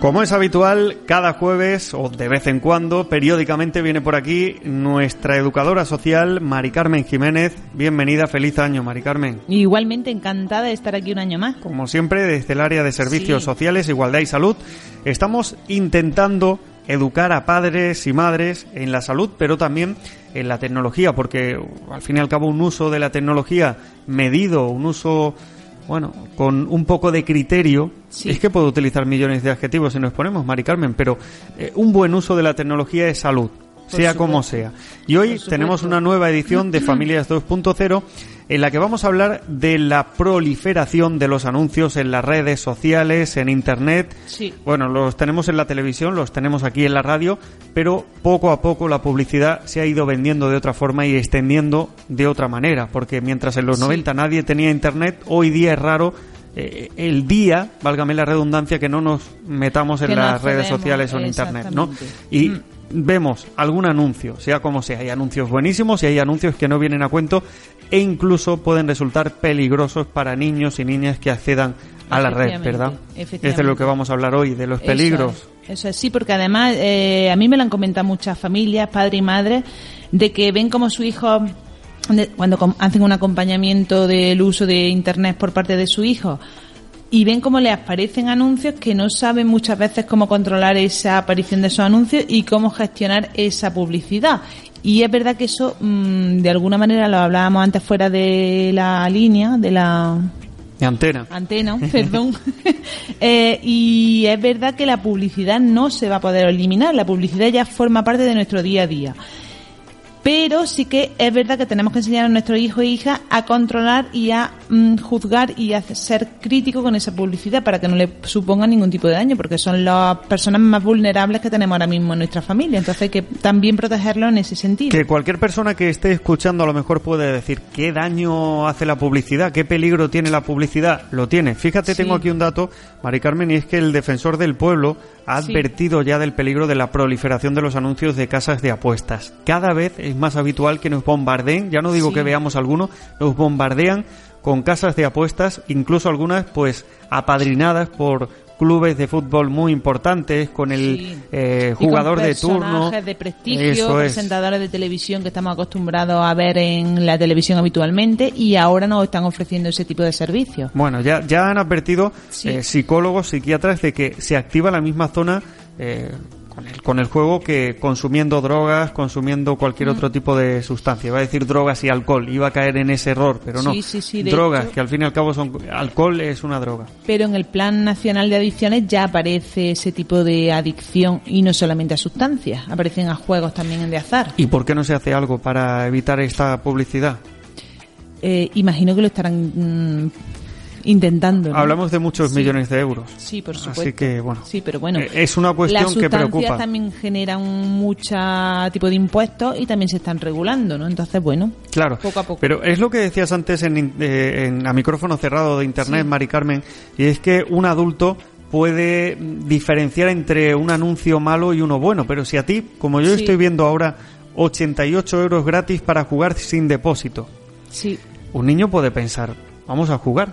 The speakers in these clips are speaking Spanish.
Como es habitual, cada jueves o de vez en cuando, periódicamente viene por aquí nuestra educadora social, Mari Carmen Jiménez. Bienvenida, feliz año, Mari Carmen. Igualmente encantada de estar aquí un año más. Como siempre, desde el área de servicios sociales, igualdad y salud, estamos intentando educar a padres y madres en la salud, pero también en la tecnología, porque al fin y al cabo un uso de la tecnología medido, un uso bueno, con un poco de criterio, es que puedo utilizar millones de adjetivos si nos ponemos, Mari Carmen, pero eh, un buen uso de la tecnología es salud, sea como sea. Y hoy tenemos una nueva edición de Familias 2.0 en la que vamos a hablar de la proliferación de los anuncios en las redes sociales, en Internet. Sí. Bueno, los tenemos en la televisión, los tenemos aquí en la radio, pero poco a poco la publicidad se ha ido vendiendo de otra forma y extendiendo de otra manera, porque mientras en los 90 nadie tenía Internet, hoy día es raro eh, el día, válgame la redundancia, que no nos metamos en las redes sociales o en Internet, ¿no? Y mm vemos algún anuncio, sea como sea, hay anuncios buenísimos y hay anuncios que no vienen a cuento e incluso pueden resultar peligrosos para niños y niñas que accedan a la red, ¿verdad? Este es de lo que vamos a hablar hoy, de los peligros. Eso, es, sí, porque además eh, a mí me lo han comentado muchas familias, padre y madre, de que ven como su hijo cuando hacen un acompañamiento del uso de Internet por parte de su hijo, y ven cómo les aparecen anuncios que no saben muchas veces cómo controlar esa aparición de esos anuncios y cómo gestionar esa publicidad. Y es verdad que eso, mm, de alguna manera, lo hablábamos antes fuera de la línea, de la... De antena. Antena, perdón. Eh, y es verdad que la publicidad no se va a poder eliminar, la publicidad ya forma parte de nuestro día a día pero sí que es verdad que tenemos que enseñar a nuestros hijos e hijas a controlar y a mm, juzgar y a ser crítico con esa publicidad para que no le suponga ningún tipo de daño, porque son las personas más vulnerables que tenemos ahora mismo en nuestra familia. Entonces hay que también protegerlo en ese sentido. Que cualquier persona que esté escuchando a lo mejor puede decir qué daño hace la publicidad, qué peligro tiene la publicidad. Lo tiene. Fíjate, tengo aquí un dato, Mari Carmen, y es que el defensor del pueblo ha advertido ya del peligro de la proliferación de los anuncios de casas de apuestas. Cada vez es más habitual que nos bombardeen, ya no digo que veamos alguno, nos bombardean con casas de apuestas, incluso algunas pues apadrinadas por clubes de fútbol muy importantes, con el eh, jugador de turno. de prestigio, presentadores de televisión que estamos acostumbrados a ver en la televisión habitualmente y ahora nos están ofreciendo ese tipo de servicios. Bueno, ya, ya han advertido eh, psicólogos, psiquiatras de que se activa la misma zona eh, con el, juego que consumiendo drogas, consumiendo cualquier mm. otro tipo de sustancia. Va a decir drogas y alcohol, iba a caer en ese error, pero no. drogas, que al fin y al cabo son. Alcohol es una droga. Pero en el Plan Nacional de Adicciones ya aparece ese tipo de adicción y no solamente a sustancias, aparecen a juegos también de azar. ¿Y por qué no se hace algo para evitar esta publicidad? Eh, imagino que lo estarán mm, intentando. Hablamos de muchos millones de euros. Sí, por supuesto. Así que, bueno. Sí, pero bueno. Eh, es una cuestión que preocupa. También generan mucho tipo de impuestos y también se están regulando, ¿no? Entonces, bueno. Claro. Poco a poco. Pero es lo que decías antes en, eh, en a micrófono cerrado de Internet, Mari Carmen, y es que un adulto puede diferenciar entre un anuncio malo y uno bueno, pero si a ti, como yo estoy viendo ahora, 88 euros gratis para jugar sin depósito. Sí. Un niño puede pensar, vamos a jugar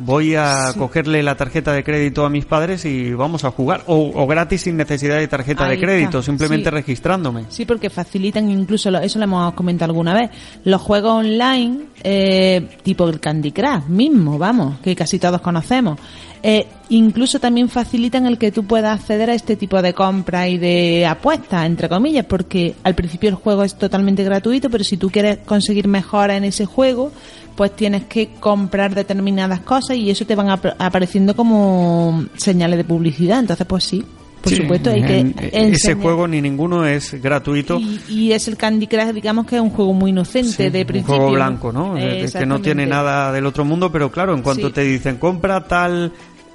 voy a cogerle la tarjeta de crédito a mis padres y vamos a jugar. O, gratis sin necesidad de tarjeta de crédito, simplemente registrándome. Sí, porque facilitan incluso, eso lo hemos comentado alguna vez, los juegos online, eh, tipo el Candy Crush mismo, vamos, que casi todos conocemos. Eh, incluso también facilitan el que tú puedas acceder a este tipo de compras y de apuestas, entre comillas, porque al principio el juego es totalmente gratuito, pero si tú quieres conseguir mejora en ese juego, pues tienes que comprar determinadas cosas y eso te van apareciendo como señales de publicidad. Entonces, pues sí. por supuesto. Hay que ese juego ni ninguno es gratuito. Y, es el Candy Crush, digamos que es un juego muy inocente de principio. Un juego blanco, ¿no? que no tiene nada del otro mundo, pero claro, en cuanto te dicen compra tal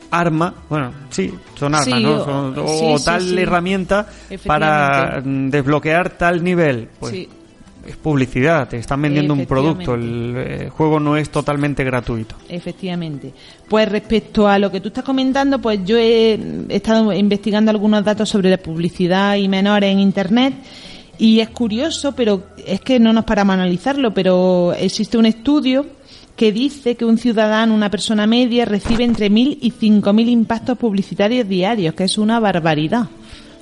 arma, bueno, sí, son armas, ¿no? o tal herramienta para desbloquear tal nivel. Pues es publicidad, te están vendiendo un producto, el, eh, juego no es totalmente gratuito. Efectivamente. Pues respecto a lo que tú estás comentando, pues yo he estado investigando algunos datos sobre la publicidad y menores en Internet y es curioso, pero es que no nos paramos a analizarlo, pero existe un estudio que dice que un ciudadano, una persona media, recibe entre 1.000 y 5.000 impactos publicitarios diarios, que es una barbaridad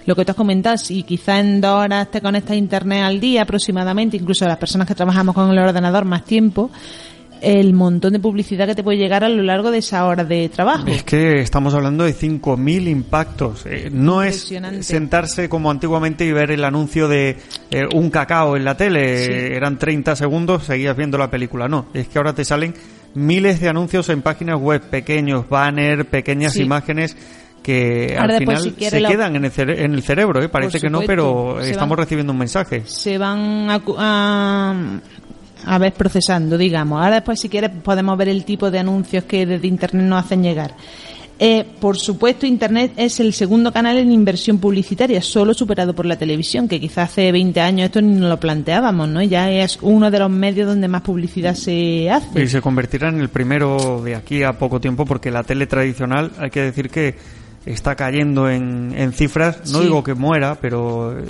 lo que tú has comentado, si quizá en dos horas te conectas a internet al día aproximadamente, incluso las personas que trabajamos con el ordenador más tiempo, el montón de publicidad que te puede llegar a lo largo de esa hora de trabajo. Es que estamos hablando de 5.000 impactos. Eh, no es sentarse como antiguamente y ver el anuncio de eh, un cacao en la tele. Eran 30 segundos, seguías viendo la película. No, es que ahora te salen miles de anuncios en páginas web, pequeños banners, pequeñas imágenes que al final se quedan en el, en el cerebro, ¿eh? parece que no, pero estamos recibiendo un mensaje. Se van a, a, ver procesando, digamos. Ahora después si quieres podemos ver el tipo de anuncios que desde Internet nos hacen llegar. Eh, por supuesto, Internet es el segundo canal en inversión publicitaria, solo superado por la televisión, que quizás hace 20 años esto ni nos lo planteábamos, ¿no? Ya es uno de los medios donde más publicidad se hace. Y se convertirá en el primero de aquí a poco tiempo, porque la tele tradicional, hay que decir que está cayendo en, en cifras. No digo que muera, pero eh,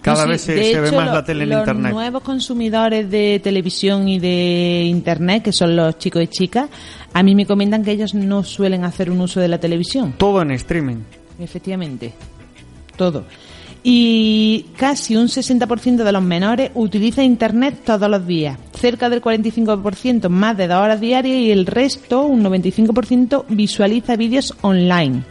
cada vez se, ve más la tele en Internet. Los nuevos consumidores de televisión y de Internet, que son los chicos y chicas, a mí me comentan que ellos no suelen hacer un uso de la televisión. Todo en streaming. Efectivamente, todo. Y casi un 60% de los menores utiliza Internet todos los días, cerca del 45% más de dos horas diarias y el resto, un 95%, visualiza vídeos online.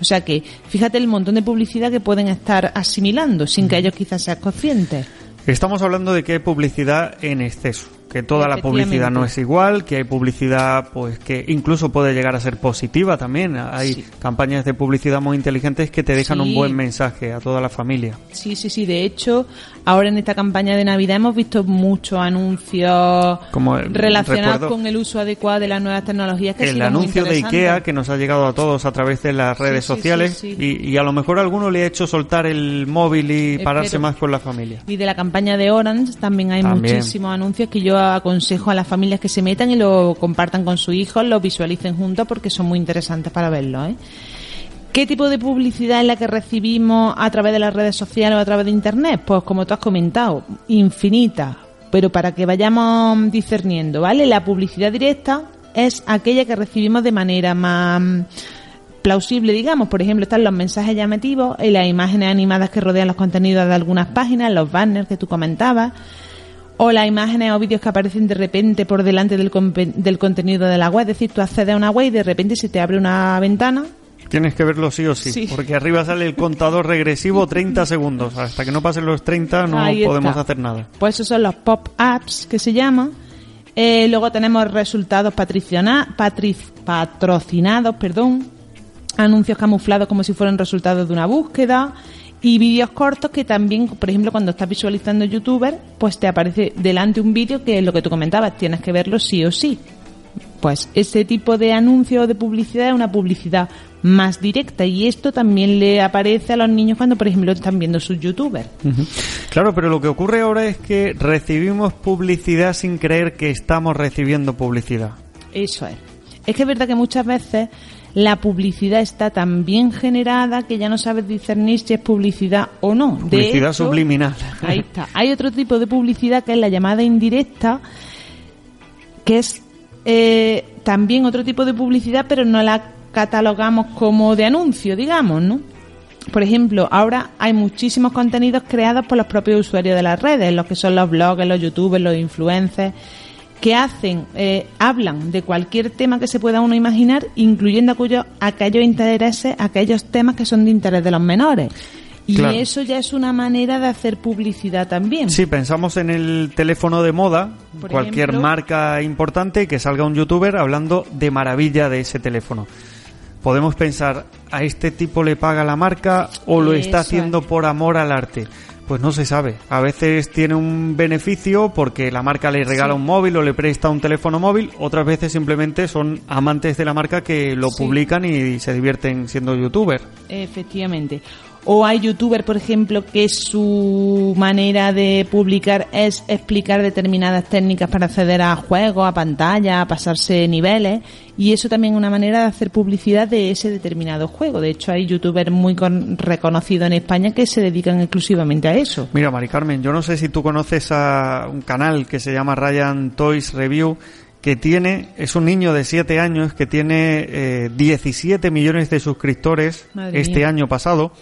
O sea que fíjate el montón de publicidad que pueden estar asimilando sin que ellos quizás sean conscientes. Estamos hablando de que hay publicidad en exceso que toda la publicidad no es igual, que hay publicidad pues que incluso puede llegar a ser positiva también. Hay campañas de publicidad muy inteligentes que te dejan un buen mensaje a toda la familia. Sí, sí, sí. De hecho, ahora en esta campaña de Navidad hemos visto muchos anuncios relacionados con el uso adecuado de las nuevas tecnologías. Que el anuncio de IKEA que nos ha llegado a todos a través de las redes sociales y, a lo mejor a alguno le ha hecho soltar el móvil y pararse más con la familia. Y de la campaña de Orange también hay muchísimos anuncios que yo aconsejo a las familias que se metan y lo compartan con sus hijos, lo visualicen juntos porque son muy interesantes para verlo. ¿eh? ¿Qué tipo de publicidad es la que recibimos a través de las redes sociales o a través de Internet? Pues como tú has comentado, infinita. Pero para que vayamos discerniendo, ¿vale? La publicidad directa es aquella que recibimos de manera más plausible, digamos. Por ejemplo, están los mensajes llamativos y las imágenes animadas que rodean los contenidos de algunas páginas, los banners que tú comentabas o las imágenes o vídeos que aparecen de repente por delante del, del contenido de la web. Es decir, tú accedes a una web y de repente se te abre una ventana Tienes que verlo sí o sí, porque arriba sale el contador regresivo 30 segundos. Hasta que no pasen los 30 no podemos hacer nada. Pues esos son los pop-ups que se llaman. Eh, luego tenemos resultados patrocinados, perdón, anuncios camuflados como si fueran resultados de una búsqueda, y vídeos cortos que también, por ejemplo, cuando estás visualizando youtuber, pues te aparece delante un vídeo que es lo que tú comentabas, tienes que verlo sí o sí. Pues ese tipo de anuncio o de publicidad es una publicidad más directa y esto también le aparece a los niños cuando, por ejemplo, están viendo sus youtubers. Claro, pero lo que ocurre ahora es que recibimos publicidad sin creer que estamos recibiendo publicidad. Eso es. Es que es verdad que muchas veces la publicidad está tan bien generada que ya no sabes discernir si es publicidad o no. Publicidad subliminal. Ahí está. Hay otro tipo de publicidad que es la llamada indirecta, que es eh, también otro tipo de publicidad, pero no la catalogamos como de anuncio, digamos, ¿no? Por ejemplo, ahora hay muchísimos contenidos creados por los propios usuarios de las redes, los que son los blogs, los youtubers, los influencers, que hacen, eh, hablan de cualquier tema que se pueda uno imaginar, incluyendo aquellos, aquellos intereses, aquellos temas que son de interés de los menores. Y eso ya es una manera de hacer publicidad también. Sí, pensamos en el teléfono de moda, cualquier marca importante, que salga un youtuber hablando de maravilla de ese teléfono. podemos pensar, ¿a este tipo le paga la marca o lo está haciendo por amor al arte? Pues no se sabe. A veces tiene un beneficio porque la marca le regala un móvil o le presta un teléfono móvil. Otras veces simplemente son amantes de la marca que lo publican y se divierten siendo youtuber. Efectivamente. O hay youtubers, por ejemplo, que su manera de publicar es explicar determinadas técnicas para acceder a juegos, a pantalla, a pasarse niveles. Y eso también es una manera de hacer publicidad de ese determinado juego. De hecho, hay youtubers muy reconocidos en España que se dedican exclusivamente a eso. Mira, Mari Carmen, yo no sé si tú conoces a un canal que se llama Ryan Toys Review que tiene, es un niño de 7 años que tiene eh, 17 millones de suscriptores este año pasado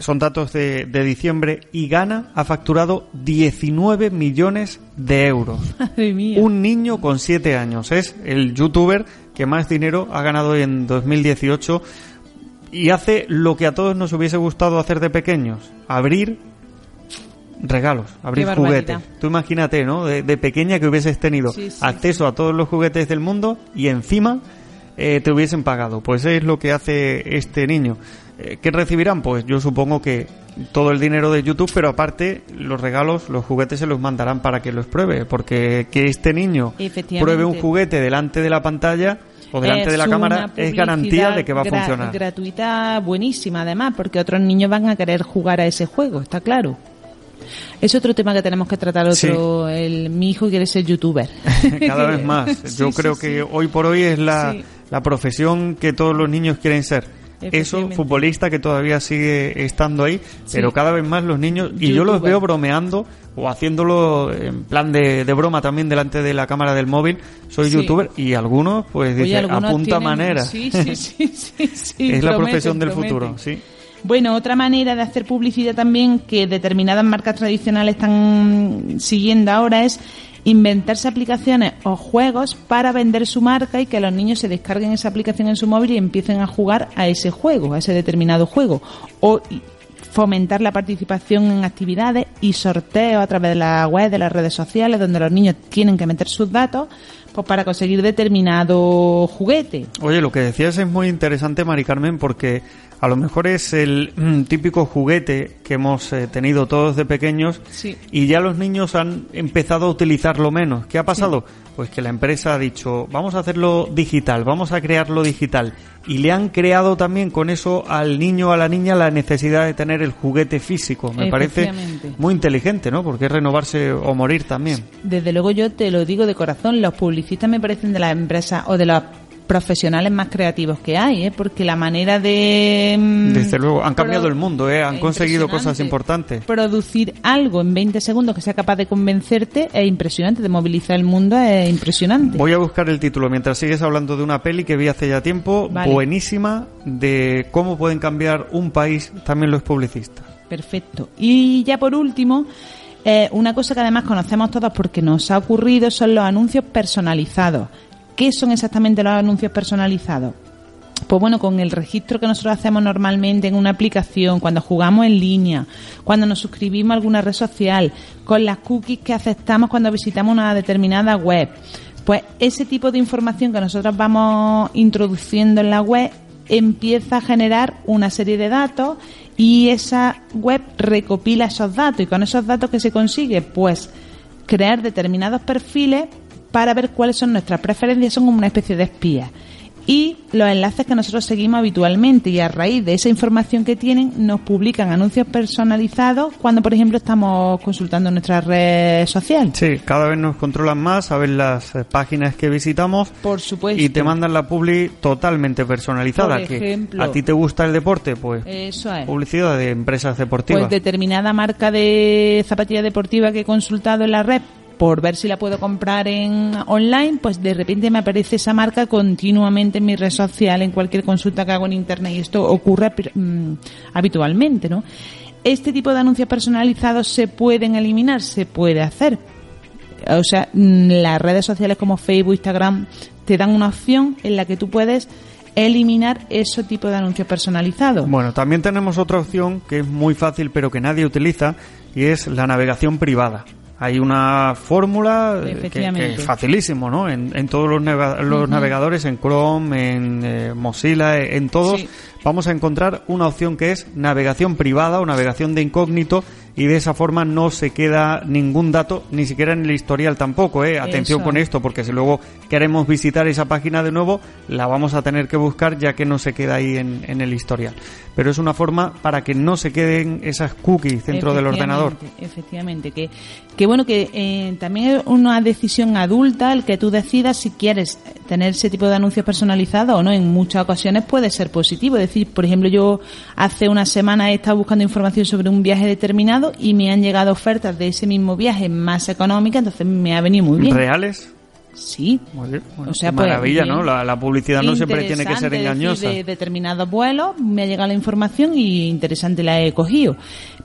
son datos de, diciembre, y Ghana ha facturado 19 millones de euros. Un niño con 7 años. Es el youtuber que más dinero ha ganado en 2018 y hace lo que a todos nos hubiese gustado hacer de pequeños, abrir regalos, abrir juguetes. Tú imagínate, ¿no? De, pequeña que hubieses tenido acceso a todos los juguetes del mundo y encima eh, te hubiesen pagado. Pues es lo que hace este niño. Eh, ¿Qué recibirán? Pues yo supongo que todo el dinero de YouTube, pero aparte los regalos, los juguetes se los mandarán para que los pruebe, porque que este niño pruebe un juguete delante de la pantalla o delante de la cámara es garantía de que va a funcionar. Gratuita buenísima además, porque otros niños van a querer jugar a ese juego, está claro. Es otro tema que tenemos que tratar otro. El, mi hijo quiere ser youtuber. Cada vez más. Yo creo que hoy por hoy es la, la profesión que todos los niños quieren ser eso, futbolista que todavía sigue estando ahí, pero cada vez más los niños, y yo los veo bromeando o haciéndolo en plan de, broma también delante de la cámara del móvil, soy youtuber, y algunos pues dicen, apunta manera. Sí, sí, sí, es la profesión del futuro, sí. Bueno, otra manera de hacer publicidad también que determinadas marcas tradicionales están siguiendo ahora es inventarse aplicaciones o juegos para vender su marca y que los niños se descarguen esa aplicación en su móvil y empiecen a jugar a ese juego, a ese determinado juego. O fomentar la participación en actividades y sorteos a través de la web, de las redes sociales, donde los niños tienen que meter sus datos pues para conseguir determinado juguete. Oye, lo que decías es muy interesante, Mari Carmen, porque a lo mejor es el mm, típico juguete que hemos eh, tenido todos de pequeños y ya los niños han empezado a utilizarlo menos. ¿Qué ha pasado? Pues que la empresa ha dicho, vamos a hacerlo digital, vamos a crearlo digital. Y le han creado también con eso al niño o a la niña la necesidad de tener el juguete físico. Me parece muy inteligente, ¿no? Porque es renovarse o morir también. Desde luego yo te lo digo de corazón, los publicistas me parecen de las empresas o de las profesionales más creativos que hay, ¿eh? porque la manera de... Mm, Desde luego, han cambiado el mundo, ¿eh? han conseguido cosas importantes. Producir algo en 20 segundos que sea capaz de convencerte es impresionante, de movilizar el mundo es impresionante. Voy a buscar el título mientras sigues hablando de una peli que vi hace ya tiempo, buenísima, de cómo pueden cambiar un país también los publicistas. Perfecto. Y ya por último... Eh, una cosa que además conocemos todos porque nos ha ocurrido son los anuncios personalizados. ¿Qué son exactamente los anuncios personalizados? Pues bueno, con el registro que nosotros hacemos normalmente en una aplicación, cuando jugamos en línea, cuando nos suscribimos a alguna red social, con las cookies que aceptamos cuando visitamos una determinada web, pues ese tipo de información que nosotros vamos introduciendo en la web empieza a generar una serie de datos y esa web recopila esos datos y con esos datos que se consigue, pues crear determinados perfiles para ver cuáles son nuestras preferencias, son como una especie de espía. Y los enlaces que nosotros seguimos habitualmente y a raíz de esa información que tienen nos publican anuncios personalizados cuando, por ejemplo, estamos consultando nuestra red social. Sí, cada vez nos controlan más, saben las eh, páginas que visitamos. Por supuesto. Y te mandan la publi totalmente personalizada. Por ejemplo, que a ti te gusta el deporte, pues eso es. publicidad de empresas deportivas. Pues determinada marca de zapatilla deportiva que he consultado en la red por ver si la puedo comprar en online, pues de repente me aparece esa marca continuamente en mi red social, en cualquier consulta que hago en internet y esto ocurre mm, habitualmente, ¿no? Este tipo de anuncios personalizados se pueden eliminar, se puede hacer. O sea, mm, las redes sociales como Facebook, Instagram te dan una opción en la que tú puedes eliminar ese tipo de anuncios personalizados. Bueno, también tenemos otra opción que es muy fácil pero que nadie utiliza y es la navegación privada. Hay una fórmula que, es facilísimo, ¿no? En, todos los, los navegadores, en Chrome, en eh, Mozilla, en todos, vamos a encontrar una opción que es navegación privada o navegación de incógnito y de esa forma no se queda ningún dato, ni siquiera en el historial tampoco, ¿eh? Atención con esto, porque si luego queremos visitar esa página de nuevo, la vamos a tener que buscar ya que no se queda ahí en, en el historial. Pero es una forma para que no se queden esas cookies dentro del ordenador. Efectivamente, que, que bueno, que eh, también es una decisión adulta el que tú decidas si quieres tener ese tipo de anuncios personalizados o no. En muchas ocasiones puede ser positivo. Es decir, por ejemplo, yo hace una semana he estado buscando información sobre un viaje determinado y me han llegado ofertas de ese mismo viaje más económicas, entonces me ha venido muy bien. ¿Reales? Sí. o sea, pues, maravilla, ¿no? La, publicidad no siempre tiene que ser engañosa. de determinados vuelos me ha llegado la información y interesante la he cogido.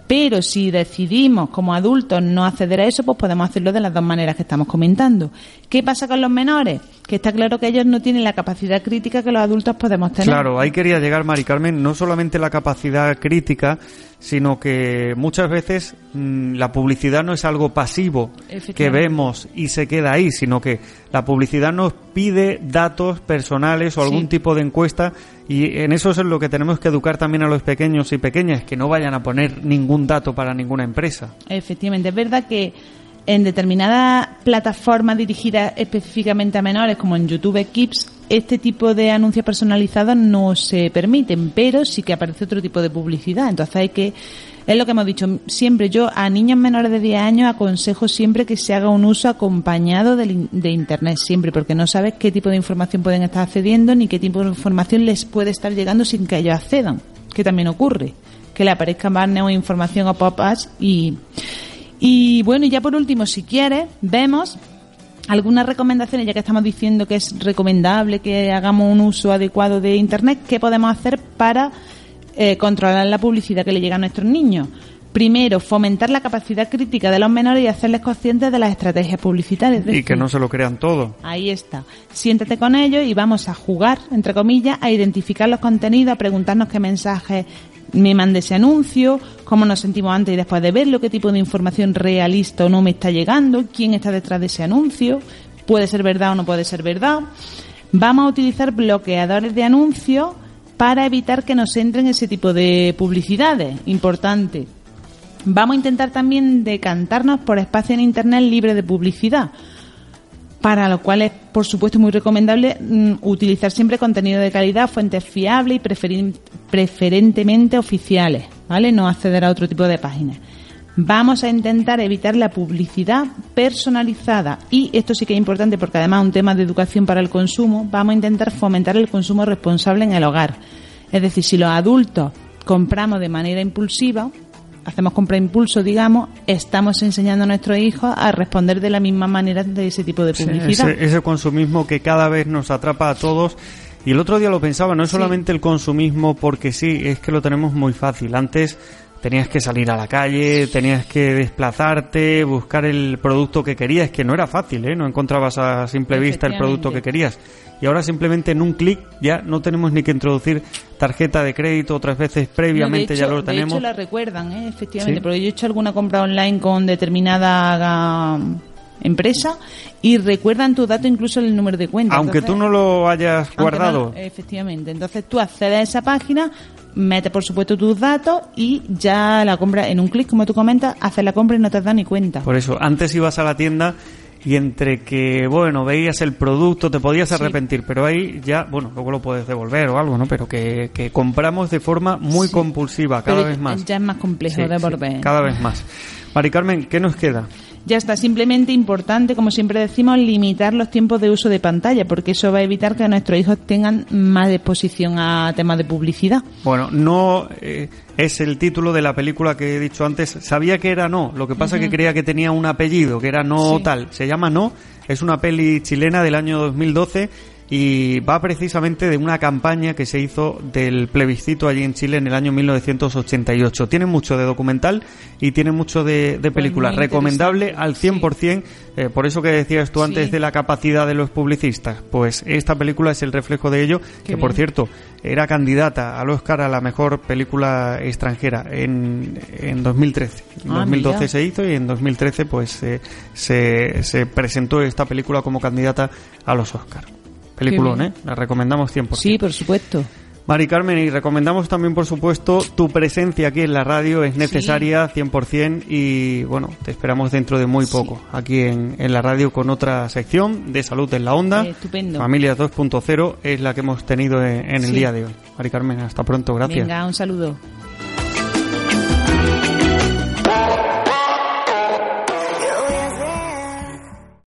Pero si decidimos como adultos no acceder a eso, pues podemos hacerlo de las dos maneras que estamos comentando. ¿Qué pasa con los menores? Que está claro que ellos no tienen la capacidad crítica que los adultos podemos tener. Claro, ahí quería llegar, Mari Carmen, no solamente la capacidad crítica, sino que muchas veces mm, la publicidad no es algo pasivo que vemos y se queda ahí, sino que la publicidad nos pide datos personales o algún tipo de encuesta y en eso es lo que tenemos que educar también a los pequeños y pequeñas, que no vayan a poner ningún dato para ninguna empresa. Efectivamente, es verdad que en determinadas plataformas dirigidas específicamente a menores, como en YouTube Kids, este tipo de anuncios personalizados no se permiten, pero sí que aparece otro tipo de publicidad. Entonces hay que es lo que hemos dicho siempre. Yo a niños menores de 10 años aconsejo siempre que se haga un uso acompañado de, de, Internet, siempre, porque no sabes qué tipo de información pueden estar accediendo ni qué tipo de información les puede estar llegando sin que ellos accedan, que también ocurre, que le aparezcan banners o información o pop-ups y, y bueno, y ya por último, si quieres, vemos algunas recomendaciones, ya que estamos diciendo que es recomendable que hagamos un uso adecuado de Internet, ¿qué podemos hacer para eh, controlar la publicidad que le llega a nuestros niños. Primero, fomentar la capacidad crítica de los menores y hacerles conscientes de las estrategias publicitarias. y que no se lo crean todo. Ahí está. Siéntate con ellos y vamos a jugar, entre comillas, a identificar los contenidos, a preguntarnos qué mensajes me manda ese anuncio, cómo nos sentimos antes y después de verlo, qué tipo de información realista o no me está llegando, quién está detrás de ese anuncio, puede ser verdad o no puede ser verdad. Vamos a utilizar bloqueadores de anuncios para evitar que nos entren ese tipo de publicidades. Importante. Vamos a intentar también decantarnos por espacio en Internet libre de publicidad, para lo cual es, por supuesto, muy recomendable mm, utilizar siempre contenido de calidad, fuentes fiables y preferentemente oficiales, ¿vale? No acceder a otro tipo de páginas. Vamos a intentar evitar la publicidad personalizada y esto sí que es importante porque además es un tema de educación para el consumo, vamos a intentar fomentar el consumo responsable en el hogar. Es decir, si los adultos compramos de manera impulsiva, hacemos compra impulso, digamos, estamos enseñando a nuestros hijos a responder de la misma manera de ese tipo de publicidad. ese, consumismo que cada vez nos atrapa a todos. Y el otro día lo pensaba, no es solamente el consumismo porque sí, es que lo tenemos muy fácil. Antes tenías que salir a la calle, tenías que desplazarte, buscar el producto que querías, que no era fácil, ¿eh? no encontrabas a simple vista el producto que querías. Y ahora simplemente en un clic ya no tenemos ni que introducir tarjeta de crédito, otras veces previamente ya lo tenemos. De hecho la recuerdan, ¿eh? efectivamente, porque yo he hecho alguna compra online con determinada empresa y recuerdan tu dato incluso el número de cuenta. Aunque tú no lo hayas guardado. efectivamente. Entonces tú accedes a esa página, metes por supuesto tus datos y ya la compra en un clic, como tú comentas, haces la compra y no te das ni cuenta. Por eso, antes ibas a la tienda y entre que, bueno, veías el producto, te podías arrepentir, pero ahí ya, bueno, luego lo puedes devolver o algo, ¿no? Pero que, que compramos de forma muy compulsiva, cada vez más. Ya es más complejo de devolver. cada vez más. Mari Carmen, ¿qué nos queda? Ya está, simplemente importante, como siempre decimos, limitar los tiempos de uso de pantalla, porque eso va a evitar que nuestros hijos tengan más exposición a temas de publicidad. Bueno, no eh, es el título de la película que he dicho antes. Sabía que era No, lo que pasa es que creía que tenía un apellido, que era No tal. Se llama No, es una peli chilena del año 2012 y va precisamente de una campaña que se hizo del plebiscito allí en Chile en el año 1988. Tiene mucho de documental y tiene mucho de, de película. Recomendable al 100%, eh, por eso que decías tú antes de la capacidad de los publicistas. Pues esta película es el reflejo de ello, que por cierto era candidata al Oscar a la mejor película extranjera en, en 2013. En 2012 ah, se hizo y en 2013 pues eh, se, se presentó esta película como candidata a los Oscars. Peliculón, ¿eh? La recomendamos 100%. Sí, por supuesto. Mari Carmen, y recomendamos también, por supuesto, tu presencia aquí en la radio es necesaria 100% y, bueno, te esperamos dentro de muy poco aquí en, en la radio con otra sección de salud en la onda. estupendo. Familia 2.0 es la que hemos tenido en, el día de hoy. Mari Carmen, hasta pronto, gracias. Venga, un saludo.